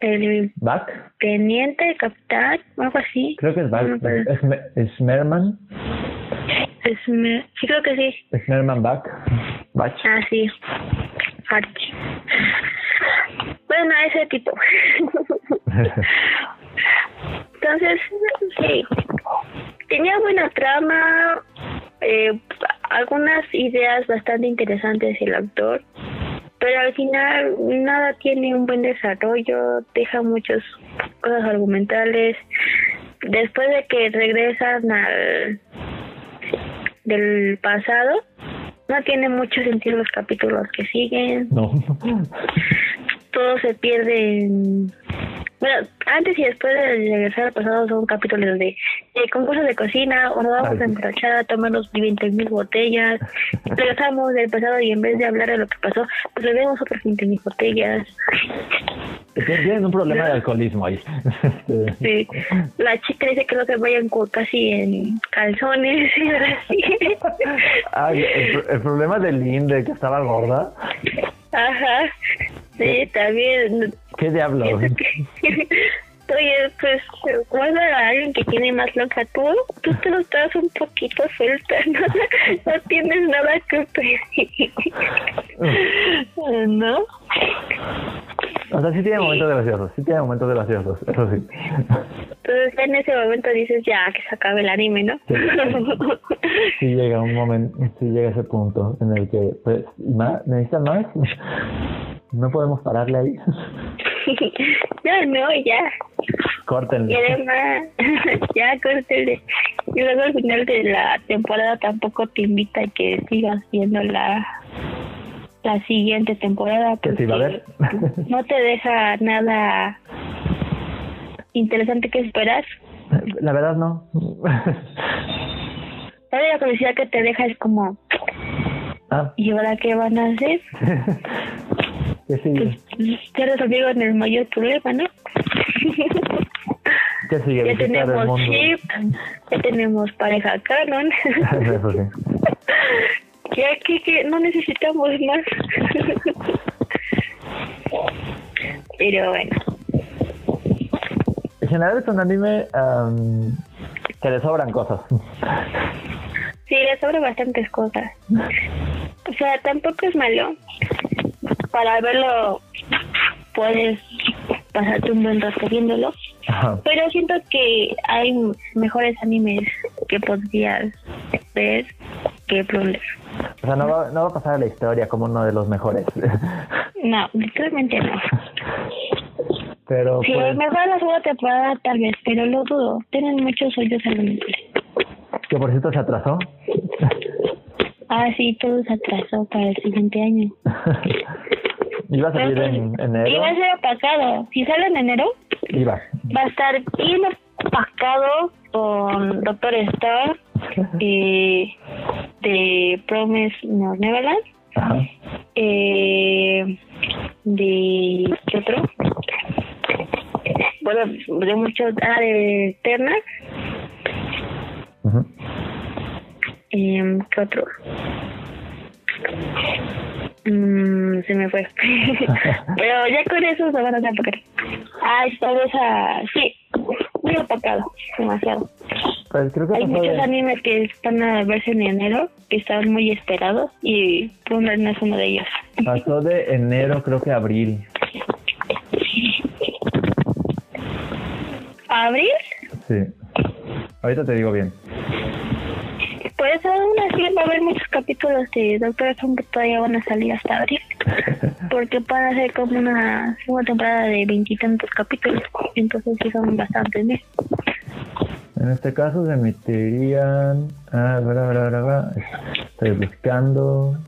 S2: El
S1: ¿Back?
S2: teniente, capitán, algo así.
S1: Creo que es Back.
S2: No.
S1: ¿Es, Me- es Merman?
S2: Es me- sí, creo que sí.
S1: ¿Es Merman Back? Bach.
S2: Ah, sí. Arch. Bueno, ese tipo. Entonces, sí. Tenía buena trama, eh, algunas ideas bastante interesantes el actor, pero al final nada tiene un buen desarrollo, deja muchas cosas argumentales. Después de que regresan al del pasado, no tiene mucho sentido los capítulos que siguen
S1: No.
S2: todo se pierde en... Bueno, antes y después de regresar al pasado son capítulos de, de concursos de cocina, o nos vamos a emborrachar, a tomarnos 20 mil botellas, regresamos del pasado y en vez de hablar de lo que pasó, pues bebemos otras 20 mil botellas.
S1: Tienen un problema de alcoholismo ahí.
S2: Sí. La chica dice que no se vayan casi en calzones y ahora sí.
S1: Ay, el, el problema de Lynn, de que estaba gorda.
S2: Ajá. Sí, también.
S1: ¿Qué diablo?
S2: Oye, pues, cuando a alguien que tiene más lonja, tú, tú te lo estás un poquito suelta, ¿no? No tienes nada que pedir. ¿No?
S1: O sea, sí tiene momentos graciosos, sí tiene momentos graciosos, eso sí.
S2: Entonces en ese momento dices, ya, que se acabe el anime, ¿no?
S1: Sí llega un momento, sí llega ese punto en el que, pues, ¿más? ¿necesitan más? No podemos pararle ahí.
S2: no, no, ya. Y
S1: Córtenle.
S2: además, ya córtele. Y luego al final de la temporada tampoco te invita a que sigas viendo la la siguiente temporada.
S1: ¿Que sí va a
S2: porque
S1: ver?
S2: No te deja nada interesante que esperar.
S1: La verdad no.
S2: La única curiosidad que te deja es como,
S1: Ah,
S2: ¿y ahora qué van a hacer?
S1: ¿qué sigue?
S2: Ya resolvieron el mayor problema, ¿no?
S1: ¿Qué sigue?
S2: ya tenemos chip, ya tenemos pareja canon.
S1: Eso sí.
S2: ya que, que no necesitamos más. Pero bueno,
S1: En general es un anime am, que le sobran cosas.
S2: sí, le sobra bastantes cosas. O sea, tampoco es malo. Para verlo, puedes pasarte un buen rato viéndolo.
S1: Ajá.
S2: Pero siento que hay mejores animes que podrías ver que Plunder.
S1: O sea, no va, no va a pasar a la historia como uno de los mejores.
S2: No, literalmente no.
S1: Pero
S2: Sí,
S1: pues,
S2: mejor la segunda temporada tal vez, pero lo dudo. Tienen muchos hoyos argumentales.
S1: que por cierto se atrasó.
S2: Ah, sí, todo se atrasó para el siguiente año.
S1: Iba a salir en
S2: Entonces,
S1: enero.
S2: Iba a ser opacado. Si sale en enero,
S1: Iba.
S2: va a estar bien opacado con Doctor Star eh, de Promise No Neverland.
S1: Ajá.
S2: Eh, de ¿qué otro? Bueno, de muchos, ah, de Eterna, eh, ¿qué otro? Mm, se me fue. Pero ya con eso se van a apacar. Ah, esta vez a... Sí, muy apagado, demasiado.
S1: Pues creo que
S2: Hay muchos
S1: de-
S2: animes que están a verse en enero, que están muy esperados, y Plumber no es uno de ellos.
S1: pasó de enero, creo que a abril.
S2: ¿Abril?
S1: Sí. Ahorita te digo bien.
S2: Pues aún así va a haber muchos capítulos de Doctor Stone que todavía van a salir hasta abril, porque van a ser como una segunda temporada de veintitantos capítulos, entonces sí son bastantes. ¿no?
S1: En este caso se meterían... Ah, bla, bla, bla. Estoy buscando...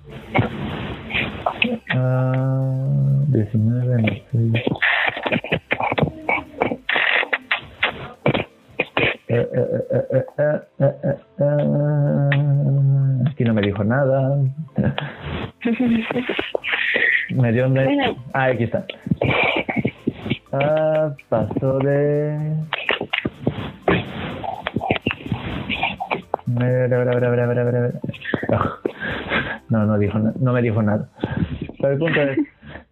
S1: Ah, 19, 26... Eh, eh, eh. Aquí no me dijo nada. Me dio un.
S2: Bueno.
S1: Ah, aquí está. Ah, pasó de. No, no dijo, no me dijo nada. Pero el punto es,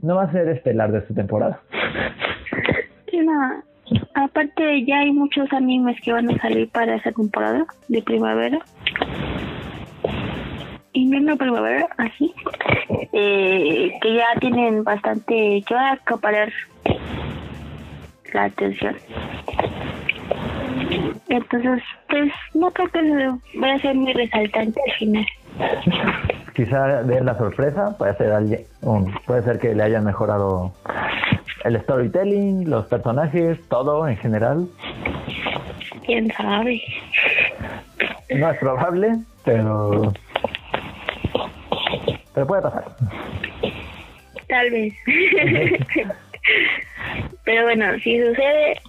S1: no va a ser estelar de su temporada.
S2: Aparte ya hay muchos animes que van a salir para esa temporada de primavera. Invierno primavera, así. Eh, que ya tienen bastante, que van a acaparar la atención. Entonces, pues no creo que vaya a ser muy resaltante al final.
S1: Quizá de la sorpresa puede ser puede ser que le hayan mejorado el storytelling, los personajes, todo en general.
S2: Quién sabe.
S1: No es probable, pero pero puede pasar.
S2: Tal vez. Pero bueno, si sucede,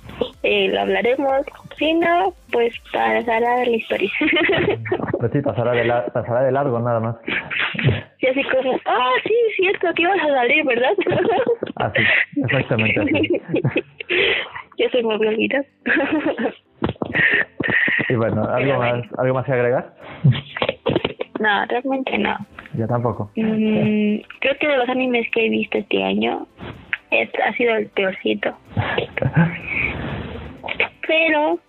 S2: eh, lo hablaremos. Si no, pues pasará la historia.
S1: Pues sí, pasará de, la- pasará de largo nada más.
S2: y así como, ah, sí, cierto, que ibas a salir, ¿verdad?
S1: Así, exactamente así.
S2: se me había olvidado.
S1: Y bueno, ¿algo más, ¿algo más que agregar?
S2: no, realmente no.
S1: Yo tampoco.
S2: Mm, creo que de los animes que he visto este año, este ha sido el peorcito. Pero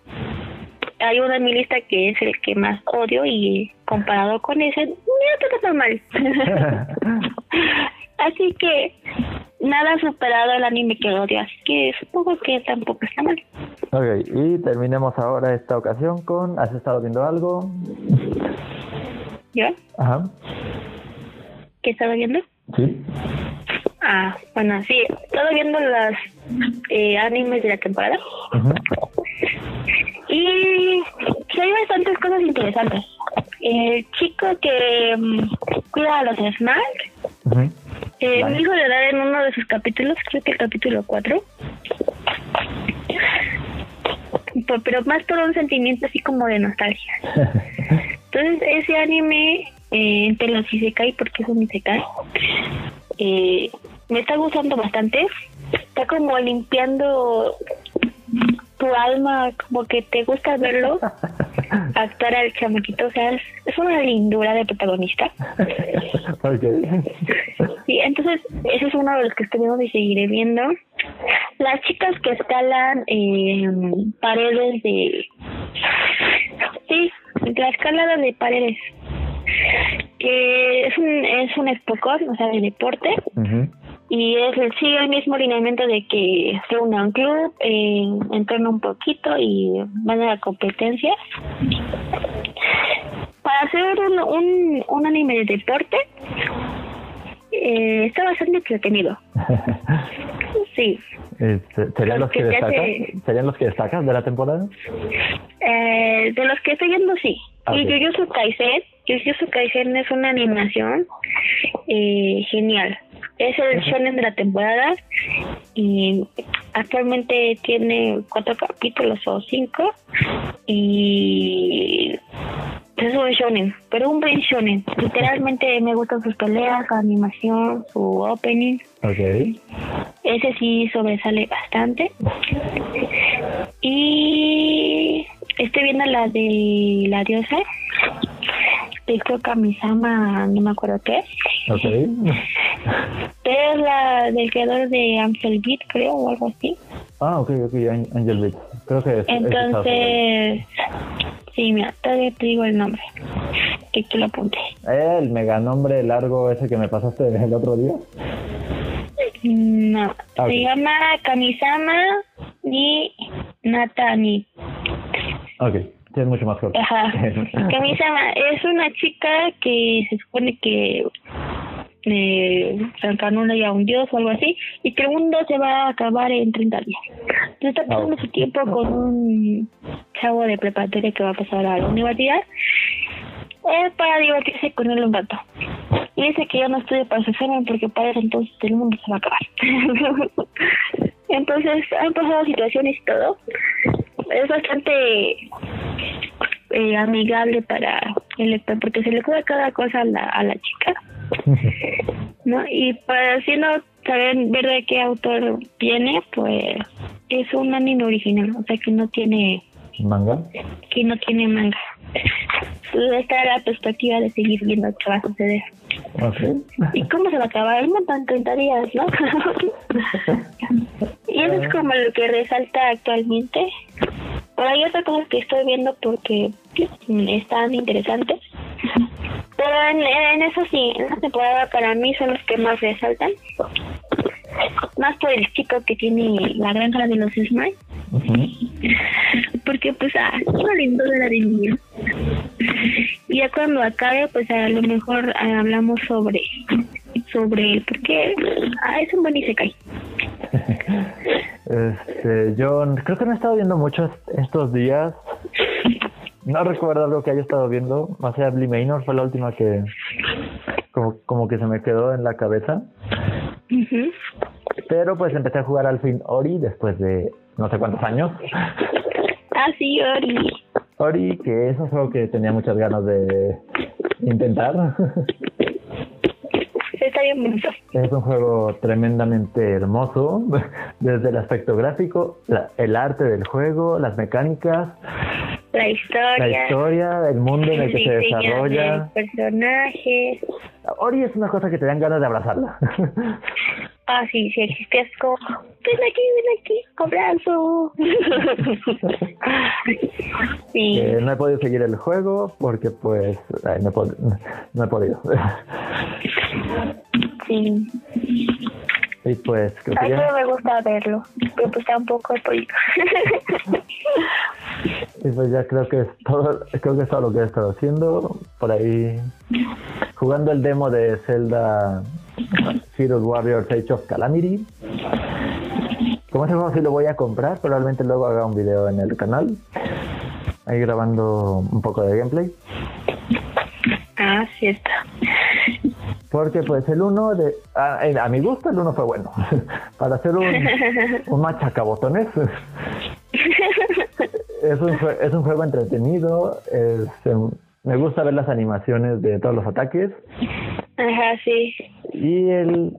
S2: hay uno en mi lista que es el que más odio y comparado con ese, no está mal. así que nada ha superado el anime que odio, así que supongo que tampoco está mal.
S1: Ok, y terminemos ahora esta ocasión con ¿Has estado viendo algo?
S2: ¿Yo?
S1: Ajá.
S2: ¿Qué estaba viendo?
S1: Sí.
S2: Ah, bueno, sí, estaba viendo los eh, animes de la temporada.
S1: Ujú.
S2: Y sí hay bastantes cosas interesantes. El chico que mm, cuida a los Smart,
S1: Ujú.
S2: eh,
S1: Vale.
S2: me dijo llorar en uno de sus capítulos, creo que el capítulo 4. Pero más por un sentimiento así como de nostalgia. Entonces, ese anime, eh, entre los Isekai, porque es un Isekai, eh, me está gustando bastante. Está como limpiando tu alma, como que te gusta verlo actuar al chamaquito. O sea, es, es una lindura de protagonista.
S1: ok.
S2: Sí, entonces, ese es uno de los que estoy viendo y seguiré viendo. Las chicas que escalan eh, paredes de... Sí, la escalada de paredes. Que es un, es un espocón, o sea, de deporte.
S1: Ujú.
S2: Y es el, sigue el mismo lineamiento de que se une a un club, eh, entrena un poquito y van a la competencia. Para hacer un, un, un anime de deporte, eh, está bastante entretenido. Sí.
S1: Este, ¿Serían los que
S2: Porque te
S1: destacan?
S2: hace-
S1: ¿Serían los que destacan de la temporada?
S2: Eh, de los que estoy viendo, sí.
S1: Ah,
S2: Y
S1: ok.
S2: Jujutsu Kaisen, Jujutsu Kaisen es una animación eh, genial. Es el shonen de la temporada y actualmente tiene cuatro capítulos o cinco y es un shonen, pero un buen shonen. Literalmente me gustan sus peleas, su animación, su opening.
S1: Ok.
S2: Ese sí sobresale bastante. Y estoy viendo la de la diosa. Esto Kamisama, no me acuerdo qué.
S1: Ok.
S2: Pero es la del creador de Angel Beat, creo, o algo así.
S1: Ah, ok, ok, An- Angel Beats. Creo que es. es.
S2: Entonces, Sí, mira, todavía te digo el nombre. Que tú lo apunte.
S1: ¿El mega nombre largo ese que me pasaste el otro día?
S2: No,
S1: Ah,
S2: se llama Kamisama ni Natani.
S1: Ok, sí, es mucho más corto.
S2: Ajá. Kamisama es una chica que se supone que eh, ya un dios o algo así y que el mundo se va a acabar en 30 días. Entonces está pasando
S1: Ah,
S2: su tiempo con un chavo de preparatoria que va a pasar a la universidad eh, para divertirse con él un rato. Y dice que ya no estudia para su examen porque para eso entonces el mundo se va a acabar. entonces han pasado situaciones y todo. Es bastante eh, amigable para el lector porque se le cuida cada cosa a la, a la chica. ¿no? Y para si no saber ver de qué autor viene, pues es un anime original, o sea que no tiene
S1: ¿Manga?
S2: que no tiene manga. Está la perspectiva de seguir viendo qué va a suceder. ¿Y cómo se va a acabar? El 30 días, ¿no? y eso es como lo que resalta actualmente. Pero hay otra cosa que estoy viendo porque mm, están interesantes. Pero en, en eso sí, en esta temporada para mí son los que más resaltan. Más por el chico que tiene la granja de los Smile.
S1: Ujú.
S2: Porque pues, ah, una lindura de niño. Y ya cuando acabe, pues a lo mejor ah, hablamos sobre sobre él, porque ah, es un buen isekai.
S1: Este, yo creo que no he estado viendo mucho est- estos días. No recuerdo algo que haya estado viendo. Más allá de Blee Manor fue la última que como, como que se me quedó en la cabeza. Pero pues empecé a jugar al fin Ori después de no sé cuántos años.
S2: Ah, sí, Ori.
S1: Ori, que es un juego que tenía muchas ganas de intentar.
S2: Está bien bonito.
S1: Es un juego tremendamente hermoso, desde el aspecto gráfico, la- el arte del juego, las mecánicas,
S2: La historia.
S1: la historia, el mundo en el que se desarrolla.
S2: del personaje.
S1: Ori es una cosa que te dan ganas de abrazarla.
S2: Ah, sí, sí, existe es como, ven aquí, ven aquí, abrazo. sí,
S1: Eh, no he podido seguir el juego porque pues ay, no, he no he podido.
S2: Sí.
S1: y pues creo
S2: A
S1: que
S2: mí
S1: ya,
S2: me gusta verlo, pero pues está un poco
S1: y pues ya creo que es todo, creo que es todo lo que he estado haciendo por ahí jugando el demo de Zelda Hero Warriors Age of Calamity. Como ese juego sí lo voy a comprar, probablemente luego haga un video en el canal. Ahí grabando un poco de gameplay.
S2: ah, cierto.
S1: Porque pues el 1 de... A, a mi gusto el 1 fue bueno. Para hacer un, un machacabotones. es, un, es un juego entretenido. es, me gusta ver las animaciones de todos los ataques.
S2: Ajá, sí.
S1: Y el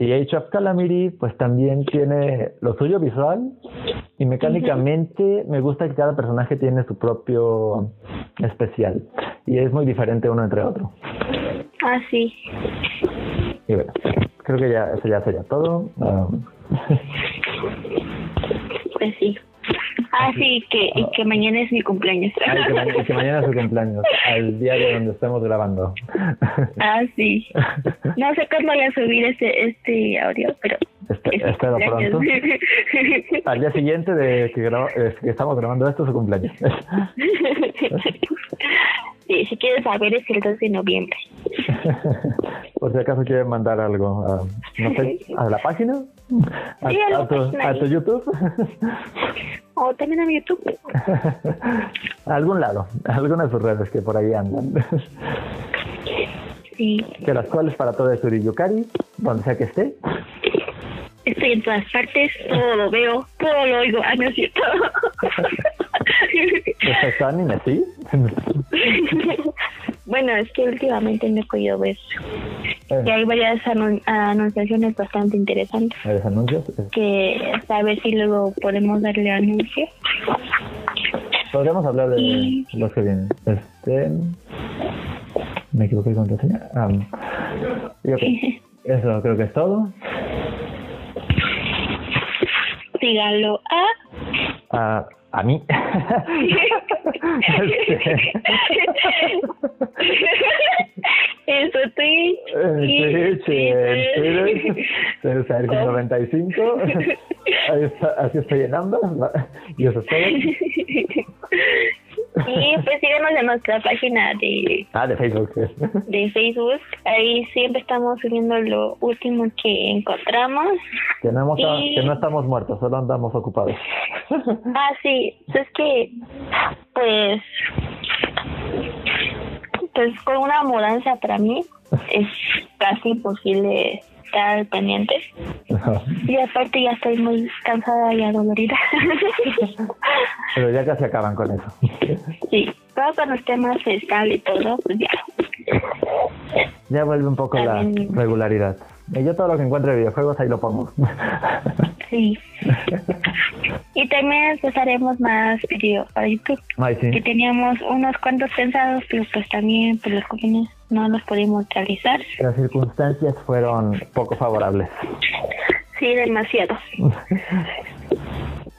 S1: y Age of Calamity pues también tiene lo suyo visual y mecánicamente me gusta que cada personaje tiene su propio especial y es muy diferente uno entre otro.
S2: Ah, sí.
S1: Y bueno, creo que ya eso ya sería todo. Um,
S2: Pues sí. Ah, sí, que, y que mañana es mi cumpleaños.
S1: ay, que, ma- que mañana es su cumpleaños, al día de donde estemos grabando.
S2: ah, sí. No sé cuándo voy a subir este, este audio, pero...
S1: Espe-
S2: es mi
S1: espero pronto. Al día siguiente de que, eh, que estamos grabando esto, su cumpleaños.
S2: Sí, si quieres saber es el 2 de noviembre.
S1: Por si acaso quieren mandar algo, a, no sé, a la página, a,
S2: Sí, a la
S1: a tu, a. YouTube,
S2: O también a mi YouTube.
S1: a algún lado, a alguna de sus redes que por ahí andan.
S2: Sí.
S1: que las cuales para todo es Uriyukari, donde sea que esté.
S2: Estoy en todas partes, todo lo veo, todo lo oigo. Ah, no es cierto.
S1: Respecto a anime, sí.
S2: bueno, es que últimamente no he podido ver.
S1: Eh,
S2: Y hay varias anun- anunciaciones bastante interesantes.
S1: ¿Varios anuncios? Eh,
S2: Que a ver si luego podemos darle anuncio.
S1: Podríamos hablar de
S2: Y-
S1: los que vienen. Este. Me equivoqué con contraseña. Ah, y. Eso creo que es todo.
S2: Dígalo a.
S1: Ah, a mí.
S2: en su Twitch.
S1: En Twitch, en Twitter, Sergio 95. Ahí está, así estoy en ambas. Y eso es todo.
S2: Y pues síguenos en nuestra página de,
S1: ah, de Facebook.
S2: De Facebook. Ahí siempre estamos subiendo lo último que encontramos.
S1: Que no, que no estamos muertos, solo andamos ocupados.
S2: Ah, sí. Es que, pues, pues con una mudanza para mí es casi imposible estar pendiente. Y aparte ya estoy muy cansada y adolorida.
S1: Pero ya casi acaban con eso.
S2: Sí, todo cuando esté más estable y todo, pues ya.
S1: Ya vuelve un poco la regularidad. Y yo todo lo que encuentre de videojuegos ahí lo pongo.
S2: Sí. y también pues haremos más videos para YouTube.
S1: Ay, sí.
S2: Que teníamos unos cuantos pensados, pero pues también por las convenios no los pudimos realizar.
S1: Las circunstancias fueron poco favorables.
S2: Sí, demasiado.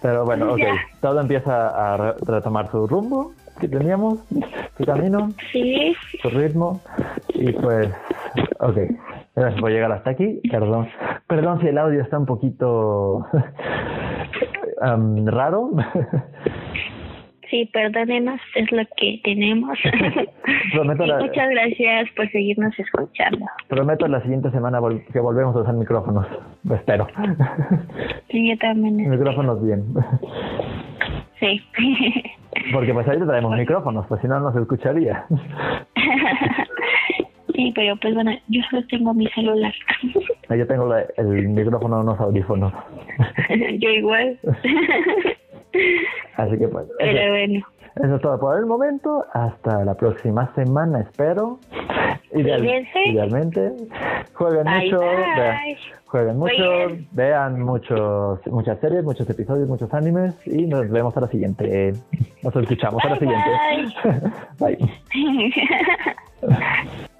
S1: Pero bueno, ok, todo empieza a retomar su rumbo que teníamos, su camino,
S2: sí.
S1: su ritmo, y pues, ok, gracias por llegar hasta aquí, perdón, perdón si el audio está un poquito raro.
S2: Sí, perdónenos, es lo que tenemos. Muchas gracias por seguirnos escuchando.
S1: Prometo la siguiente semana que volvemos a usar micrófonos, espero.
S2: Sí, yo también.
S1: Micrófonos bien.
S2: Sí.
S1: Porque pues ahorita traemos micrófonos, pues si no, no se escucharía.
S2: Sí, pero pues bueno, yo solo tengo mi celular.
S1: Yo tengo el micrófono de unos audífonos.
S2: Yo igual.
S1: Así que pues.
S2: Pero bueno.
S1: Eso es todo por el momento. Hasta la próxima semana, espero. idealmente. Jueguen mucho. jueguen mucho. Vean muchos, muchas series, muchos episodios, muchos animes. Y nos vemos a la siguiente. Nos escuchamos a la siguiente. bye.